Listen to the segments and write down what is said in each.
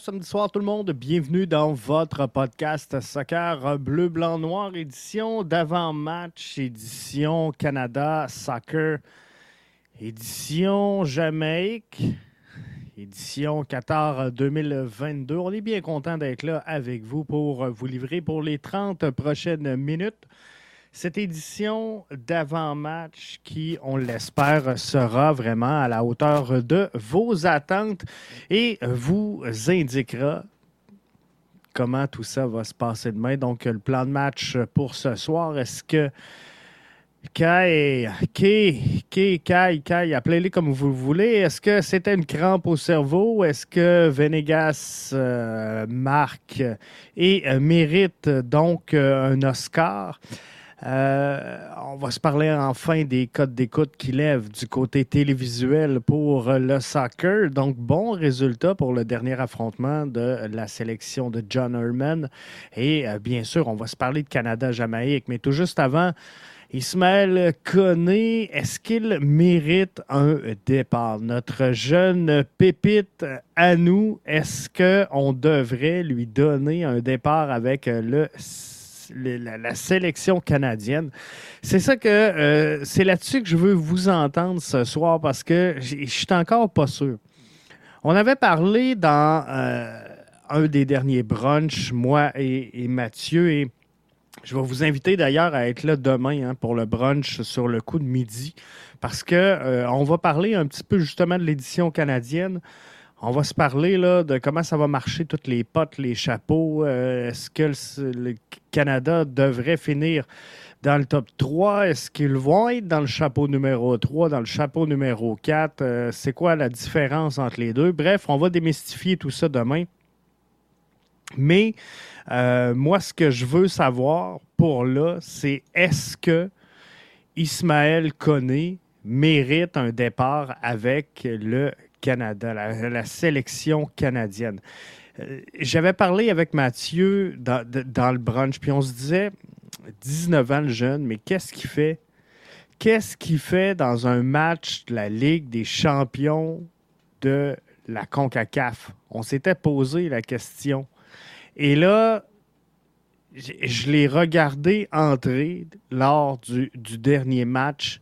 samedi soir tout le monde. Bienvenue dans votre podcast Soccer Bleu, Blanc, Noir, édition d'avant-match, édition Canada Soccer, édition Jamaïque, édition Qatar 2022. On est bien content d'être là avec vous pour vous livrer pour les 30 prochaines minutes cette édition d'avant-match qui, on l'espère, sera vraiment à la hauteur de vos attentes et vous indiquera comment tout ça va se passer demain. Donc, le plan de match pour ce soir, est-ce que Kai, Kai, Kai, Kai, Kai, appelez-les comme vous voulez. Est-ce que c'était une crampe au cerveau? Est-ce que Venegas euh, marque et euh, mérite donc euh, un Oscar? Euh, on va se parler enfin des codes d'écoute qui lèvent du côté télévisuel pour le soccer. Donc, bon résultat pour le dernier affrontement de la sélection de John Herman. Et euh, bien sûr, on va se parler de Canada-Jamaïque. Mais tout juste avant, Ismaël Koné, est-ce qu'il mérite un départ? Notre jeune pépite à nous, est-ce qu'on devrait lui donner un départ avec le la, sélection canadienne. C'est ça que euh, c'est là-dessus que je veux vous entendre ce soir parce que je suis encore pas sûr. On avait parlé dans euh, un des derniers brunchs, moi et, Mathieu, et je vais vous inviter d'ailleurs à être là demain hein, pour le brunch sur le coup de midi parce que euh, on va parler un petit peu justement de l'édition canadienne. On va se parler là, de comment ça va marcher, toutes les potes, les chapeaux. Euh, est-ce que le, Canada devrait finir dans le top 3? Est-ce qu'ils vont être dans le chapeau numéro 3, dans le chapeau numéro 4? Euh, c'est quoi la différence entre les deux? Bref, on va démystifier tout ça demain. Mais euh, moi, ce que je veux savoir pour là, c'est est-ce que Ismaël Koné mérite un départ avec le Canada, la, sélection canadienne. Euh, j'avais parlé avec Mathieu dans, le brunch, puis on se disait, 19 ans le jeune, mais qu'est-ce qu'il fait? Qu'est-ce qu'il fait dans un match de la Ligue des champions de la CONCACAF? On s'était posé la question. Et là, je l'ai regardé entrer lors du, du dernier match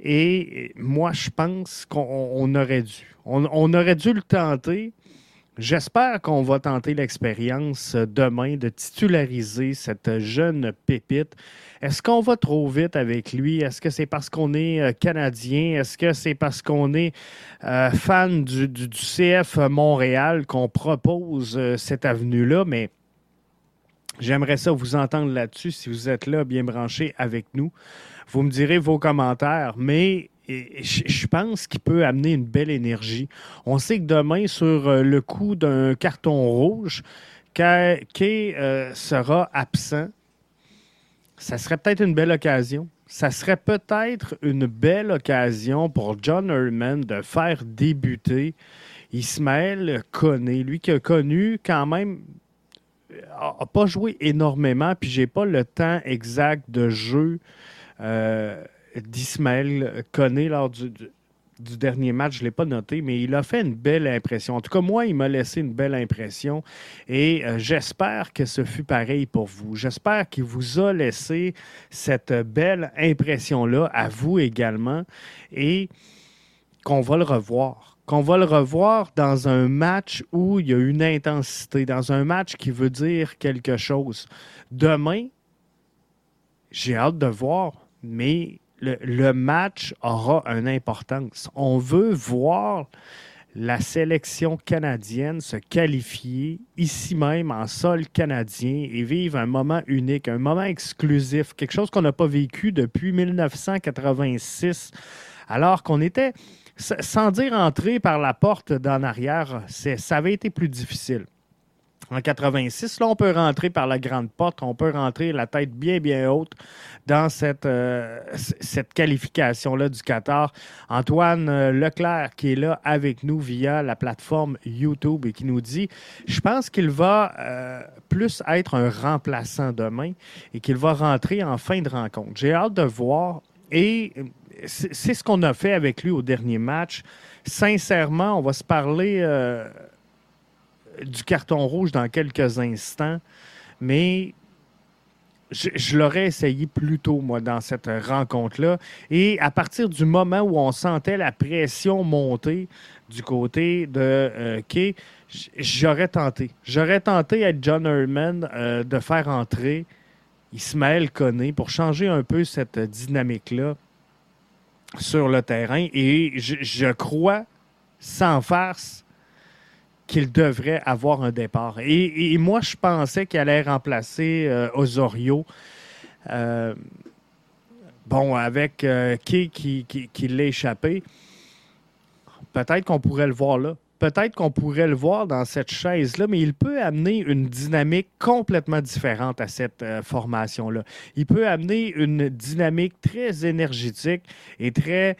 et moi, je pense qu'on aurait dû. On, aurait dû le tenter. J'espère qu'on va tenter l'expérience demain de titulariser cette jeune pépite. Est-ce qu'on va trop vite avec lui? Est-ce que c'est parce qu'on est euh, Canadien? Est-ce que c'est parce qu'on est euh, fan du, CF Montréal qu'on propose euh, cette avenue-là? Mais j'aimerais ça vous entendre là-dessus si vous êtes là bien branché avec nous. Vous me direz vos commentaires, mais je pense qu'il peut amener une belle énergie. On sait que demain, sur euh, le coup d'un carton rouge, Kay euh, sera absent. Ça serait peut-être une belle occasion. Ça serait peut-être une belle occasion pour John Herman de faire débuter Ismaël Koné, lui qui a connu quand même n'a pas joué énormément, puis j'ai pas le temps exact de jeu d'Ismaël Koné lors du, dernier match. Je ne l'ai pas noté, mais il a fait une belle impression. En tout cas, moi, il m'a laissé une belle impression et euh, j'espère que ce fut pareil pour vous. J'espère qu'il vous a laissé cette belle impression-là à vous également et qu'on va le revoir qu'on va le revoir dans un match où il y a une intensité, dans un match qui veut dire quelque chose. Demain, j'ai hâte de voir mais le, match aura une importance. On veut voir la sélection canadienne se qualifier ici même en sol canadien et vivre un moment unique, un moment exclusif, quelque chose qu'on n'a pas vécu depuis 1986, alors qu'on était, sans dire entrer par la porte d'en arrière, ça avait été plus difficile en 86. Là, on peut rentrer par la grande porte, on peut rentrer la tête bien, bien haute dans cette, euh, cette qualification-là du Qatar. Antoine euh, Leclerc qui est là avec nous via la plateforme YouTube et qui nous dit, je pense qu'il va euh, plus être un remplaçant demain et qu'il va rentrer en fin de rencontre. J'ai hâte de voir et c'est ce qu'on a fait avec lui au dernier match. Sincèrement, on va se parler du carton rouge dans quelques instants, mais je, l'aurais essayé plus tôt, moi, dans cette rencontre-là. Et à partir du moment où on sentait la pression monter du côté de euh, Kay, j'aurais tenté. J'aurais tenté avec John Herman euh, de faire entrer Ismaël Koné pour changer un peu cette dynamique-là sur le terrain. Et je crois, sans farce, qu'il devrait avoir un départ. Et, moi, je pensais qu'il allait remplacer euh, Osorio. Euh, bon, avec euh, qui, qui, qui, l'a échappé. Peut-être qu'on pourrait le voir là. Peut-être qu'on pourrait le voir dans cette chaise-là, mais il peut amener une dynamique complètement différente à cette formation-là. Il peut amener une dynamique très énergétique et très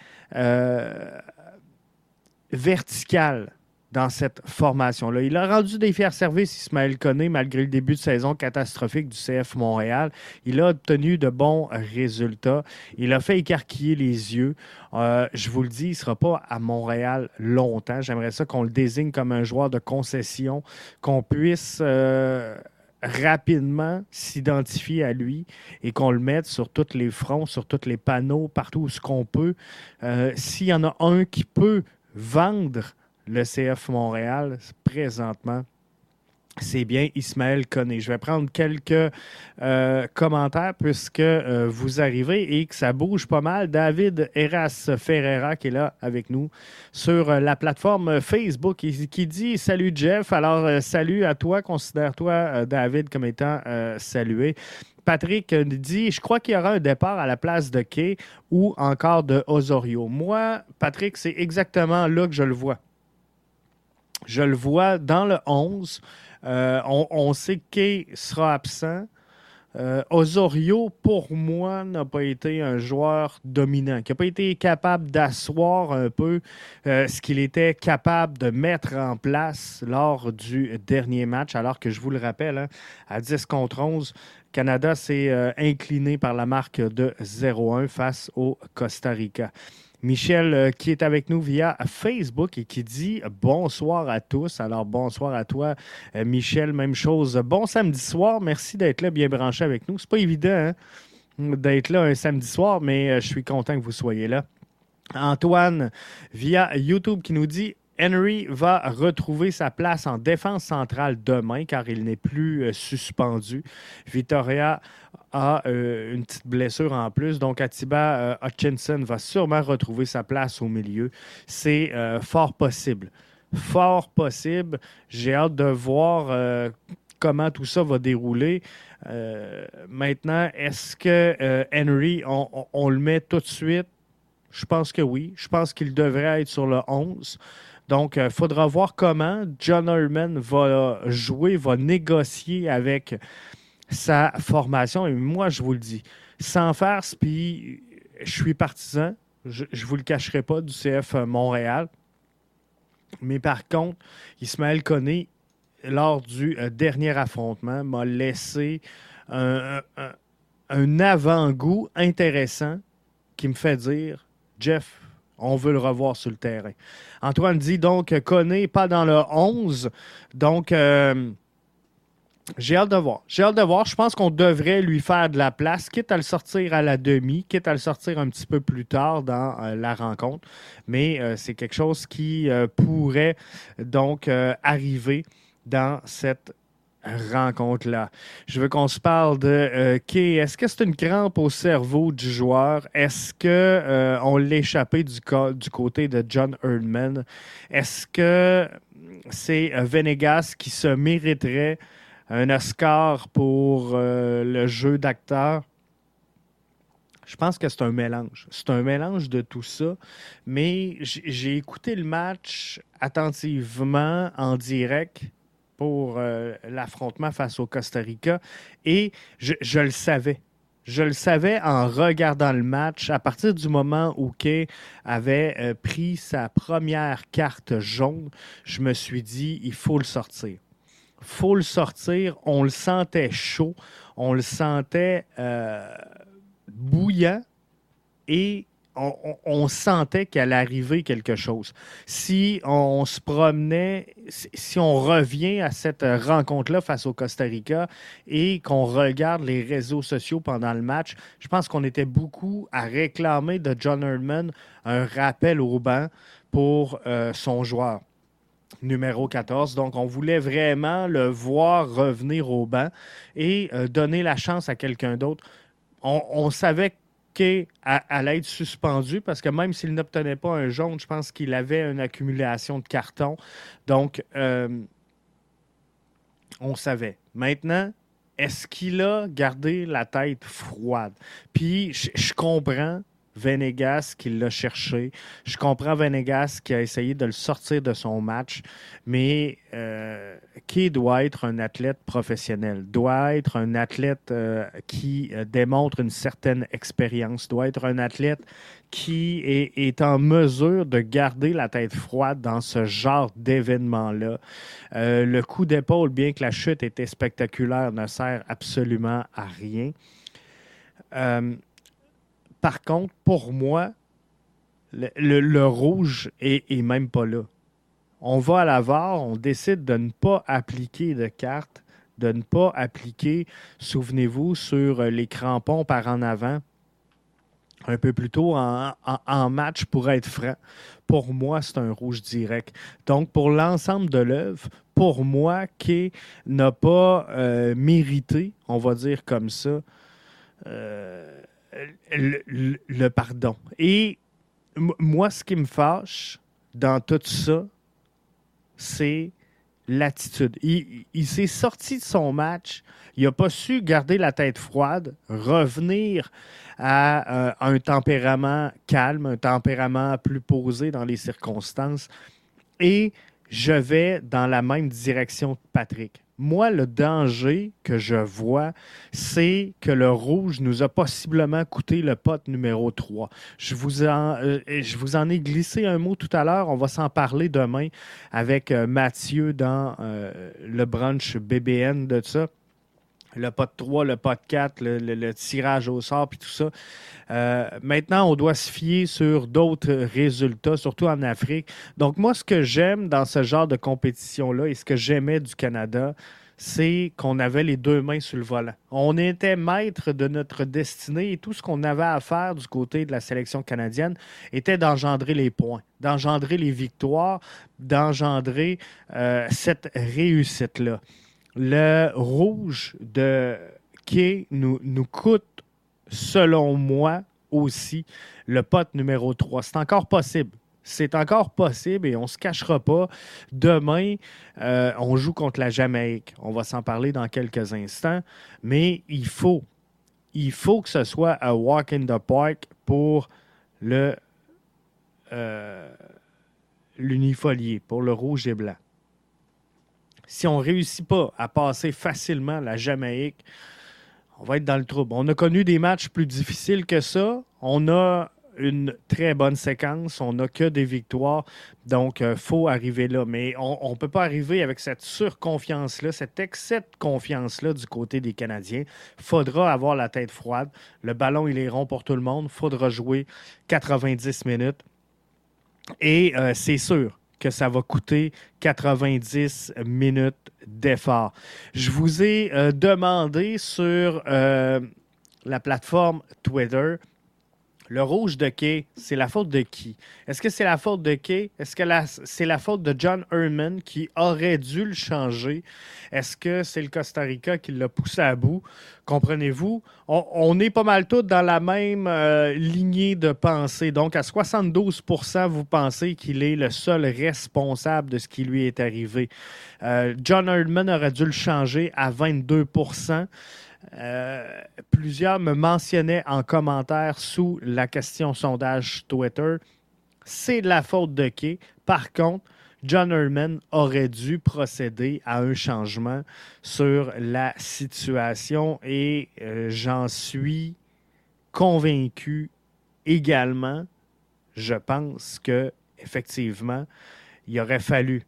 verticale dans cette formation-là. Il a rendu des fiers services, Ismaël Koné, malgré le début de saison catastrophique du CF Montréal. Il a obtenu de bons résultats. Il a fait écarquiller les yeux. Euh, je vous le dis, il ne sera pas à Montréal longtemps. J'aimerais ça qu'on le désigne comme un joueur de concession, qu'on puisse... Euh, rapidement s'identifier à lui et qu'on le mette sur tous les fronts, sur tous les panneaux, partout où ce qu'on peut. Euh, s'il y en a un qui peut vendre le CF Montréal présentement. C'est bien Ismaël Koné. Je vais prendre quelques euh, commentaires puisque euh, vous arrivez et que ça bouge pas mal. David Eras Ferreira qui est là avec nous sur euh, la plateforme Facebook qui dit Salut Jeff. Alors, salut à toi. Considère-toi, David, comme étant salué. Patrick dit Je crois qu'il y aura un départ à la place de Kay ou encore de Osorio. Moi, Patrick, c'est exactement là que je le vois. Je le vois dans le 11. Euh, on, sait que sera absent. Euh, Osorio, pour moi, n'a pas été un joueur dominant, qui n'a pas été capable d'asseoir un peu euh, ce qu'il était capable de mettre en place lors du dernier match, alors que je vous le rappelle, hein, à 10 contre 11, Canada s'est incliné par la marque de 0-1 face au Costa Rica. Michel euh, qui est avec nous via Facebook et qui dit bonsoir à tous. Alors bonsoir à toi, euh, Michel. Même chose. Bon samedi soir. Merci d'être là, bien branché avec nous. C'est pas évident hein, d'être là un samedi soir, mais euh, je suis content que vous soyez là. Antoine via YouTube qui nous dit Henry va retrouver sa place en défense centrale demain car il n'est plus suspendu. Victoria a euh, une petite blessure en plus. Donc, Atiba euh, Hutchinson va sûrement retrouver sa place au milieu. C'est euh, fort possible. Fort possible. J'ai hâte de voir comment tout ça va dérouler. maintenant, est-ce que Henry, on, le met tout de suite? Je pense que oui. Je pense qu'il devrait être sur le 11. Donc, il faudra voir comment John Herman va jouer, va négocier avec sa formation. Et moi, je vous le dis, sans farce, puis je suis partisan, je ne vous le cacherai pas, du CF Montréal. Mais par contre, Ismaël Koné, lors du euh, dernier affrontement, m'a laissé un, avant-goût intéressant qui me fait dire Jeff, on veut le revoir sur le terrain. Antoine dit donc Koné, pas dans le 11. Donc, euh, j'ai hâte de voir. J'ai hâte de voir. Je pense qu'on devrait lui faire de la place, quitte à le sortir à la demi, quitte à le sortir un petit peu plus tard dans euh, la rencontre. Mais euh, c'est quelque chose qui pourrait donc arriver dans cette rencontre-là. Je veux qu'on se parle de qui est-ce que c'est une crampe au cerveau du joueur? Est-ce que on l'a échappé du, côté de John Erdman? Est-ce que c'est Venegas qui se mériterait un Oscar pour euh, le jeu d'acteur? Je pense que c'est un mélange. C'est un mélange de tout ça. Mais j'ai écouté le match attentivement en direct pour euh, l'affrontement face au Costa Rica et je, le savais. Je le savais en regardant le match. À partir du moment où Kay avait euh, pris sa première carte jaune, je me suis dit, il faut le sortir faut le sortir. On le sentait chaud, on le sentait euh, bouillant et on, sentait qu'elle arrivait quelque chose. Si on, se promenait, si on revient à cette rencontre-là face au Costa Rica et qu'on regarde les réseaux sociaux pendant le match, je pense qu'on était beaucoup à réclamer de John Herdman un rappel au banc pour euh, son joueur numéro 14. Donc, on voulait vraiment le voir revenir au banc et euh, donner la chance à quelqu'un d'autre. On, on savait à, allait être suspendu parce que même s'il n'obtenait pas un jaune, je pense qu'il avait une accumulation de cartons. Donc, euh, on savait. Maintenant, est-ce qu'il a gardé la tête froide? Puis, je comprends Venegas qui l'a cherché. Je comprends Venegas qui a essayé de le sortir de son match, mais euh, qui doit être un athlète professionnel, doit être un athlète euh, qui euh, démontre une certaine expérience, doit être un athlète qui est, est, en mesure de garder la tête froide dans ce genre d'événement-là. le coup d'épaule, bien que la chute était spectaculaire, ne sert absolument à rien. Par contre, pour moi, le, rouge est, même pas là. On va à la VAR, on décide de ne pas appliquer de carte, de ne pas appliquer, souvenez-vous, sur les crampons par en avant, un peu plus tôt en, match pour être franc. Pour moi, c'est un rouge direct. Donc, pour l'ensemble de l'œuvre, pour moi, qui n'a pas euh, mérité, on va dire comme ça, euh, le, pardon. Et moi, ce qui me fâche dans tout ça, c'est l'attitude. Il, s'est sorti de son match. Il n'a pas su garder la tête froide, revenir à euh, un tempérament calme, un tempérament plus posé dans les circonstances. Et je vais dans la même direction que Patrick. Moi, le danger que je vois, c'est que le rouge nous a possiblement coûté le pote numéro 3. Je vous en, euh, je vous en ai glissé un mot tout à l'heure. On va s'en parler demain avec euh, Mathieu dans euh, le brunch BBN de ça le pot 3, le pot 4, le, tirage au sort, puis tout ça. Euh, maintenant, on doit se fier sur d'autres résultats, surtout en Afrique. Donc, moi, ce que j'aime dans ce genre de compétition-là et ce que j'aimais du Canada, c'est qu'on avait les deux mains sur le volant. On était maître de notre destinée et tout ce qu'on avait à faire du côté de la sélection canadienne était d'engendrer les points, d'engendrer les victoires, d'engendrer euh, cette réussite-là le rouge de Kay nous, nous coûte, selon moi, aussi le pote numéro 3. C'est encore possible. C'est encore possible et on ne se cachera pas. Demain, euh, on joue contre la Jamaïque. On va s'en parler dans quelques instants. Mais il faut, il faut que ce soit un walk in the park pour le euh, l'unifolier, pour le rouge et blanc si on ne réussit pas à passer facilement la Jamaïque, on va être dans le trouble. On a connu des matchs plus difficiles que ça. On a une très bonne séquence. On n'a que des victoires. Donc, il euh, faut arriver là. Mais on ne peut pas arriver avec cette surconfiance-là, cet excès de confiance-là du côté des Canadiens. Faudra avoir la tête froide. Le ballon, il est rond pour tout le monde. Faudra jouer 90 minutes. Et euh, c'est sûr que ça va coûter 90 minutes d'effort. Je vous ai euh, demandé sur euh, la plateforme Twitter le rouge de Kay, c'est la faute de qui? Est-ce que c'est la faute de Kay? Est-ce que c'est la faute de John Herman qui aurait dû le changer? Est-ce que c'est le Costa Rica qui l'a poussé à bout? Comprenez-vous? On, est pas mal tous dans la même euh, lignée de pensée. Donc, à 72% vous pensez qu'il est le seul responsable de ce qui lui est arrivé. Euh, John Herman aurait dû le changer à 22% euh, plusieurs me mentionnaient en commentaire sous la question sondage Twitter. C'est de la faute de qui? Par contre, John Herman aurait dû procéder à un changement sur la situation et euh, j'en suis convaincu également. Je pense que effectivement, il aurait fallu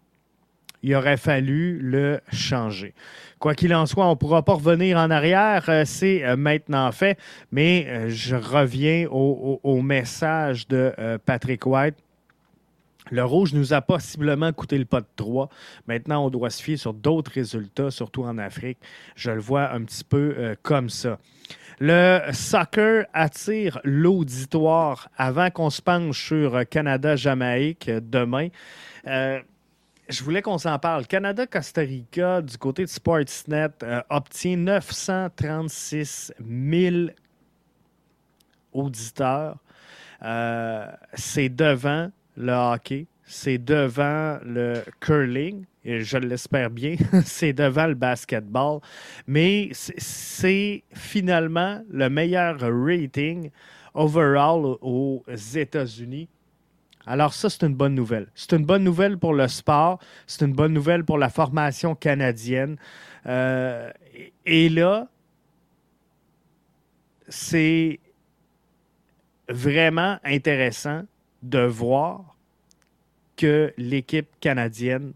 il aurait fallu le changer. Quoi qu'il en soit, on ne pourra pas revenir en arrière, euh, c'est euh, maintenant fait, mais je reviens au, message de Patrick White. Le rouge nous a possiblement coûté le pas de 3. Maintenant, on doit se fier sur d'autres résultats, surtout en Afrique. Je le vois un petit peu comme ça. Le soccer attire l'auditoire avant qu'on se penche sur Canada-Jamaïque demain je voulais qu'on s'en parle. Canada-Costa Rica, du côté de Sportsnet, euh, obtient 936 000 auditeurs. Euh, c'est devant le hockey, c'est devant le curling, et je l'espère bien, c'est devant le basketball, mais c'est finalement le meilleur rating overall aux États-Unis alors ça, c'est une bonne nouvelle. C'est une bonne nouvelle pour le sport, c'est une bonne nouvelle pour la formation canadienne. Euh, et là, c'est vraiment intéressant de voir que l'équipe canadienne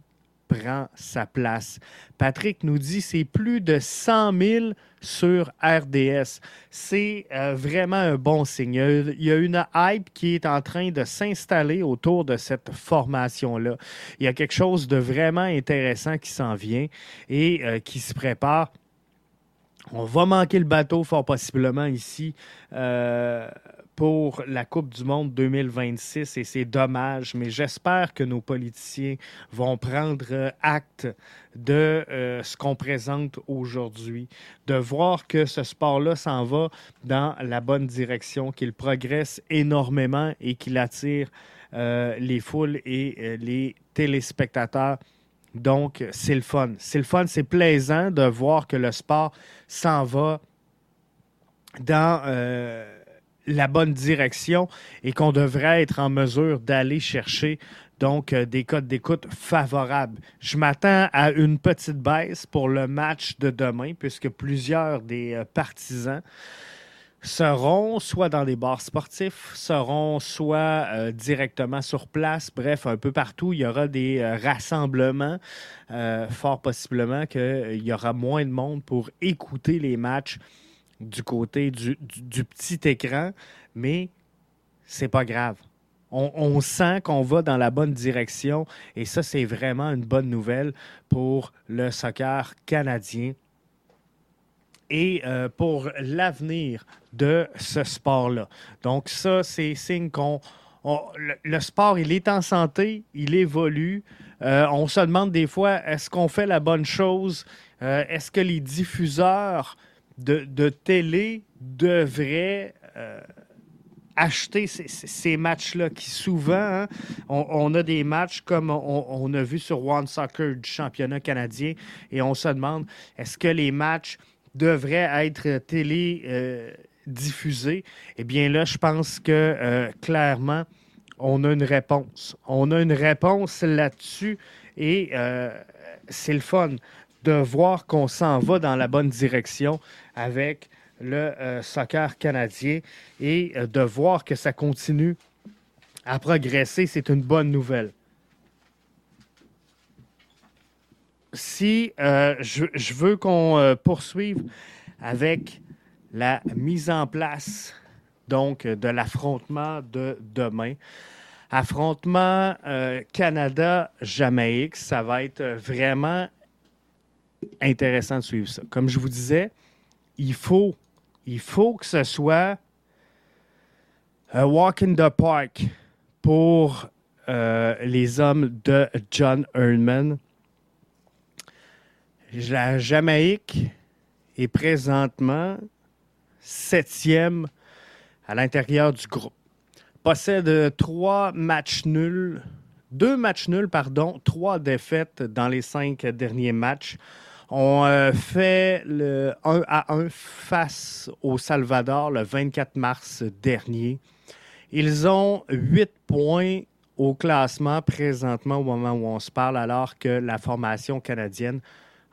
prend sa place. Patrick nous dit c'est plus de 100 000 sur RDS. C'est euh, vraiment un bon signe. Il y a une hype qui est en train de s'installer autour de cette formation-là. Il y a quelque chose de vraiment intéressant qui s'en vient et euh, qui se prépare. On va manquer le bateau fort possiblement ici. Euh, pour la Coupe du Monde 2026 et c'est dommage, mais j'espère que nos politiciens vont prendre acte de euh, ce qu'on présente aujourd'hui, de voir que ce sport-là s'en va dans la bonne direction, qu'il progresse énormément et qu'il attire euh, les foules et euh, les téléspectateurs. Donc, c'est le fun. C'est le fun, c'est plaisant de voir que le sport s'en va dans la bonne direction et qu'on devrait être en mesure d'aller chercher donc euh, des codes d'écoute favorables. Je m'attends à une petite baisse pour le match de demain puisque plusieurs des euh, partisans seront soit dans des bars sportifs, seront soit euh, directement sur place, bref, un peu partout, il y aura des rassemblements, fort possiblement qu'il y aura moins de monde pour écouter les matchs du côté du, petit écran, mais c'est pas grave. On, sent qu'on va dans la bonne direction et ça, c'est vraiment une bonne nouvelle pour le soccer canadien et euh, pour l'avenir de ce sport-là. Donc ça, c'est signe qu'on... le, sport, il est en santé, il évolue. Euh, on se demande des fois, est-ce qu'on fait la bonne chose? Euh, est-ce que les diffuseurs de, télé devrait euh, acheter ces, matchs-là qui souvent, hein, on, a des matchs comme on, a vu sur One Soccer du championnat canadien et on se demande est-ce que les matchs devraient être télé euh, diffusés? Eh bien là, je pense que euh, clairement, on a une réponse. On a une réponse là-dessus et c'est le fun de voir qu'on s'en va dans la bonne direction avec le euh, soccer canadien et euh, de voir que ça continue à progresser, c'est une bonne nouvelle. Si euh, je, veux qu'on poursuive avec la mise en place donc de l'affrontement de demain. Affrontement Canada-Jamaïque, ça va être vraiment intéressant de suivre ça. Comme je vous disais, il faut, il faut que ce soit un walk in the park pour euh, les hommes de John Erdman. La Jamaïque est présentement septième à l'intérieur du groupe. Possède trois matchs nuls, deux matchs nuls, pardon, trois défaites dans les cinq derniers matchs. On euh, fait le 1 à 1 face au Salvador le 24 mars dernier. Ils ont 8 points au classement présentement au moment où on se parle, alors que la formation canadienne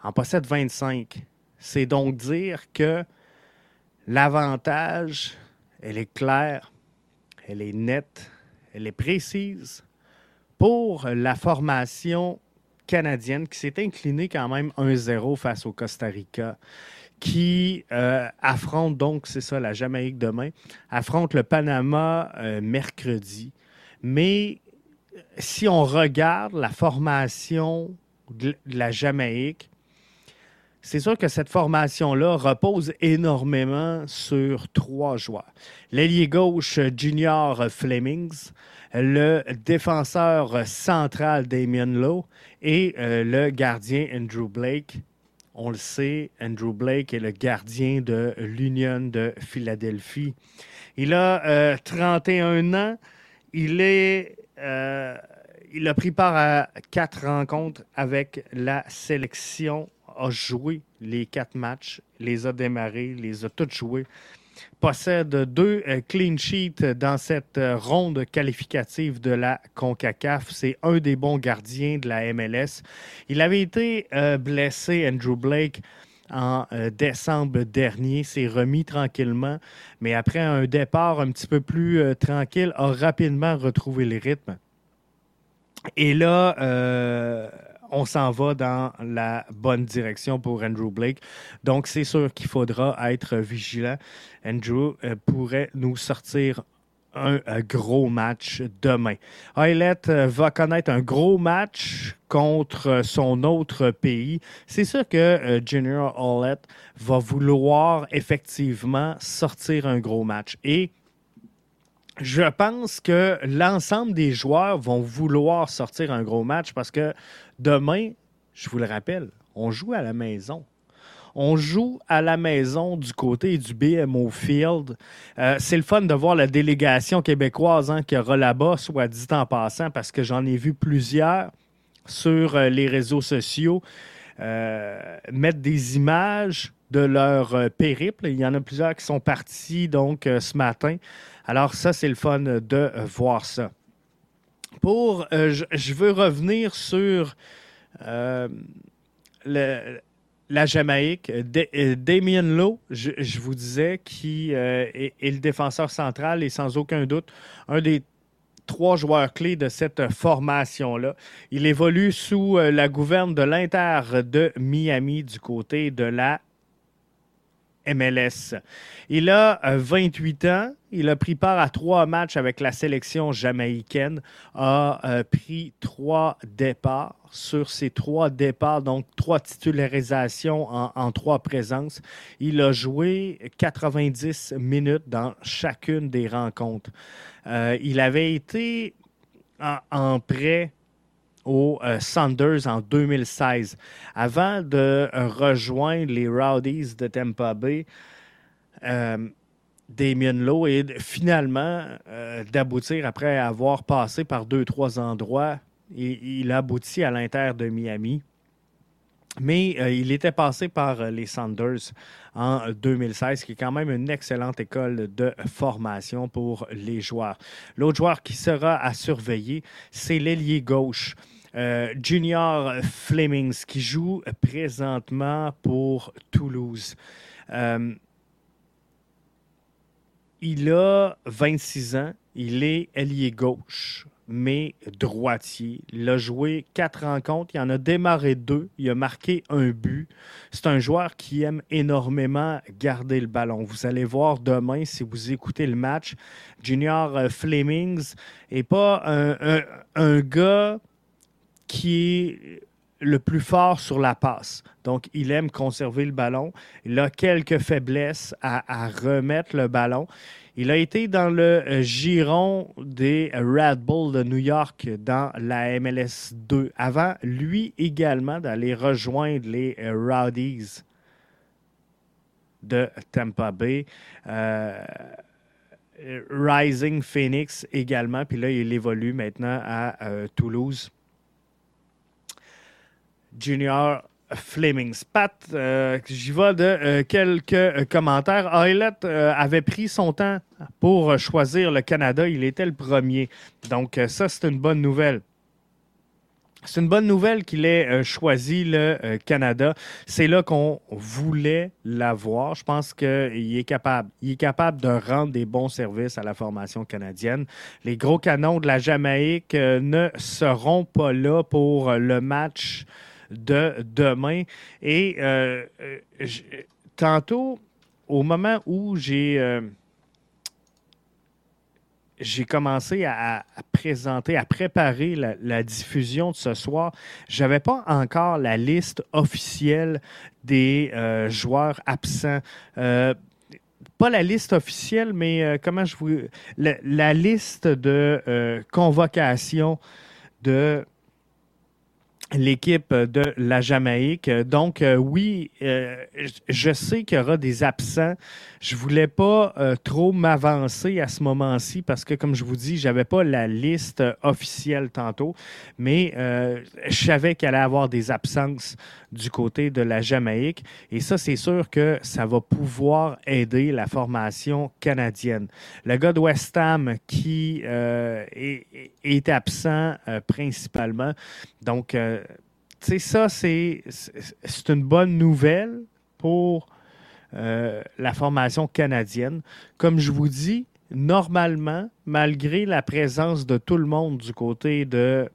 en possède 25. C'est donc dire que l'avantage, elle est claire, elle est nette, elle est précise pour la formation canadienne qui s'est inclinée quand même 1-0 face au Costa Rica qui euh, affronte donc, c'est ça, la Jamaïque demain, affronte le Panama euh, mercredi. Mais si on regarde la formation de la Jamaïque, c'est sûr que cette formation-là repose énormément sur trois joueurs. L'ailier gauche Junior Flemings, le défenseur central Damien Lowe et euh, le gardien Andrew Blake. On le sait, Andrew Blake est le gardien de l'Union de Philadelphie. Il a 31 euh, ans. Il est. Euh, il a pris part à quatre rencontres avec la sélection, a joué les quatre matchs, les a démarrés, les a tous joués possède deux euh, clean sheets dans cette euh, ronde qualificative de la CONCACAF. C'est un des bons gardiens de la MLS. Il avait été euh, blessé, Andrew Blake, en décembre dernier, s'est remis tranquillement, mais après un départ un petit peu plus tranquille, a rapidement retrouvé le rythme. Et là, on s'en va dans la bonne direction pour Andrew Blake. Donc, c'est sûr qu'il faudra être vigilant. Andrew euh, pourrait nous sortir un, gros match demain. Eilert euh, va connaître un gros match contre son autre pays. C'est sûr que euh, Junior Eilert va vouloir effectivement sortir un gros match. Et je pense que l'ensemble des joueurs vont vouloir sortir un gros match parce que demain, je vous le rappelle, on joue à la maison. On joue à la maison du côté du BMO Field. Euh, c'est le fun de voir la délégation québécoise hein, qui aura là-bas, soit dit en passant, parce que j'en ai vu plusieurs sur euh, les réseaux sociaux mettre des images de leur périple. Il y en a plusieurs qui sont partis donc ce matin alors ça, c'est le fun de euh, voir ça. Pour, euh, je, veux revenir sur euh, la Jamaïque. Damien Lowe, je, vous disais, qui est, le défenseur central et sans aucun doute un des trois joueurs clés de cette formation-là. Il évolue sous la gouverne de l'Inter de Miami du côté de la MLS. Il a 28 euh, ans. Il a pris part à trois matchs avec la sélection jamaïcaine, a euh, pris trois départs. Sur ces trois départs, donc trois titularisations en, trois présences, il a joué 90 minutes dans chacune des rencontres. Euh, il avait été en prêt aux euh, Sanders en 2016. Avant de rejoindre les Rowdies de Tampa Bay, euh, Damien Lowe et finalement euh, d'aboutir après avoir passé par deux, trois endroits. Et, il aboutit à l'Inter de Miami. Mais il était passé par les Sanders en 2016, qui est quand même une excellente école de formation pour les joueurs. L'autre joueur qui sera à surveiller, c'est l'ailier gauche. Euh, Junior Flemings, qui joue présentement pour Toulouse. Euh, il a 26 ans. Il est ailier gauche, mais droitier. Il a joué quatre rencontres. Il en a démarré deux. Il a marqué un but. C'est un joueur qui aime énormément garder le ballon. Vous allez voir demain, si vous écoutez le match, Junior Flemings n'est pas un, un gars qui est le plus fort sur la passe. Donc, il aime conserver le ballon. Il a quelques faiblesses à, remettre le ballon. Il a été dans le euh, giron des Red Bull de New York dans la MLS 2 avant, lui également, d'aller rejoindre les euh, Rowdies de Tampa Bay. Euh, Rising Phoenix également. Puis là, il évolue maintenant à Toulouse. Junior Flemings. Pat, euh, j'y vais de euh, quelques euh, commentaires. Eilert avait pris son temps pour choisir le Canada. Il était le premier. Donc, ça, c'est une bonne nouvelle. c'est une bonne nouvelle qu'il ait euh, choisi le euh, Canada. C'est là qu'on voulait l'avoir. Je pense qu'il est capable. Il est capable de rendre des bons services à la formation canadienne. Les gros canons de la Jamaïque euh, ne seront pas là pour le match de demain. Et tantôt, au moment où j'ai j'ai commencé à, présenter, à préparer la, diffusion de ce soir. Je n'avais pas encore la liste officielle des euh, joueurs absents. Euh, pas la liste officielle, mais euh, comment je vous. La, liste de convocation de l'équipe de la Jamaïque. Donc, euh, oui, euh, je sais qu'il y aura des absents. Je voulais pas euh, trop m'avancer à ce moment-ci parce que, comme je vous dis, j'avais pas la liste officielle tantôt, mais je savais qu'il allait avoir des absences du côté de la Jamaïque. Et ça, c'est sûr que ça va pouvoir aider la formation canadienne. Le gars de West Ham qui est, absent principalement. Donc, sais, ça, c'est une bonne nouvelle pour euh, la formation canadienne. Comme je vous dis, normalement, malgré la présence de tout le monde du côté de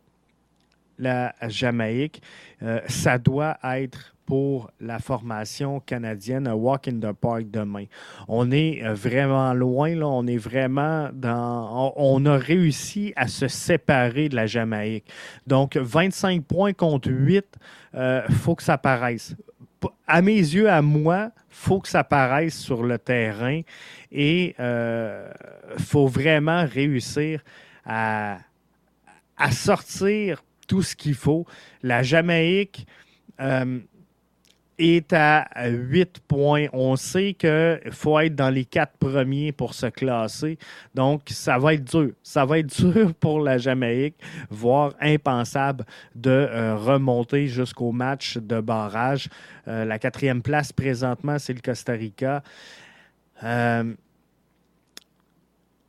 la Jamaïque, euh, ça doit être pour la formation canadienne à Walk in the Park demain. On est euh, vraiment loin, là. on est vraiment dans... On, a réussi à se séparer de la Jamaïque. Donc, 25 points contre 8, il euh, faut que ça paraisse. À mes yeux, à moi, faut que ça paraisse sur le terrain et euh, faut vraiment réussir à, à sortir tout ce qu'il faut. La Jamaïque, est à 8 points. On sait qu'il faut être dans les quatre premiers pour se classer. Donc, ça va être dur. Ça va être dur pour la Jamaïque, voire impensable de euh, remonter jusqu'au match de barrage. Euh, la quatrième place présentement, c'est le Costa Rica. Il euh,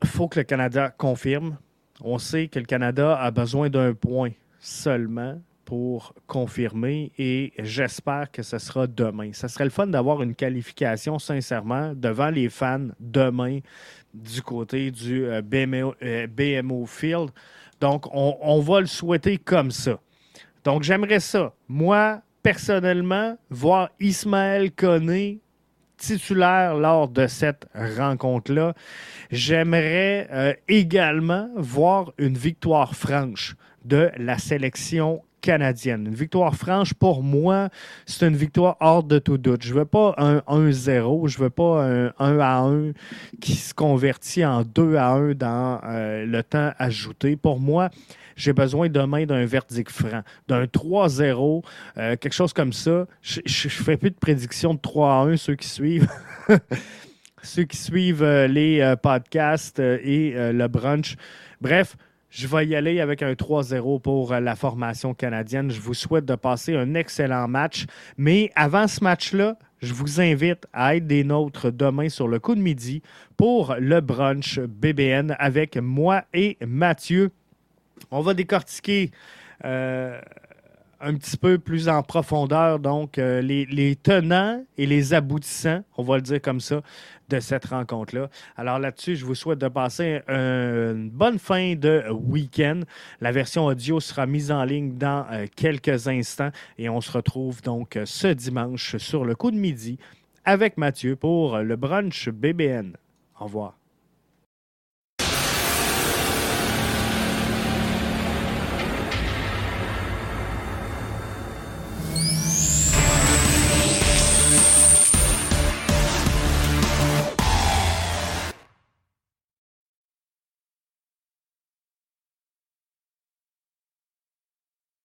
faut que le Canada confirme. On sait que le Canada a besoin d'un point seulement pour confirmer et j'espère que ce sera demain. Ça serait le fun d'avoir une qualification, sincèrement, devant les fans demain du côté du euh, BMO, euh, Field. Donc, on, va le souhaiter comme ça. Donc, j'aimerais ça. Moi, personnellement, voir Ismaël Koné titulaire lors de cette rencontre-là. J'aimerais euh, également voir une victoire franche de la sélection canadienne. Une victoire franche, pour moi, c'est une victoire hors de tout doute. Je ne veux pas un 1-0, je ne veux pas un 1 à 1 qui se convertit en 2 à 1 dans euh, le temps ajouté. Pour moi, j'ai besoin demain d'un verdict franc, d'un 3-0, euh, quelque chose comme ça. Je ne fais plus de prédiction de 3 à 1, ceux qui suivent. ceux qui suivent euh, les podcasts et le brunch. Bref, je vais y aller avec un 3-0 pour euh, la formation canadienne. Je vous souhaite de passer un excellent match. Mais avant ce match-là, je vous invite à être des nôtres demain sur le coup de midi pour le brunch BBN avec moi et Mathieu. On va décortiquer euh, un petit peu plus en profondeur, donc euh, les, tenants et les aboutissants, on va le dire comme ça, de cette rencontre-là. Alors là-dessus, je vous souhaite de passer une bonne fin de week-end. La version audio sera mise en ligne dans euh, quelques instants et on se retrouve donc ce dimanche sur le coup de midi avec Mathieu pour le brunch BBN. Au revoir.